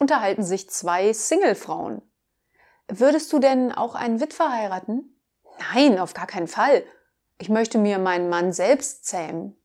unterhalten sich zwei Singlefrauen. Würdest du denn auch einen Witwer heiraten? Nein, auf gar keinen Fall. Ich möchte mir meinen Mann selbst zähmen.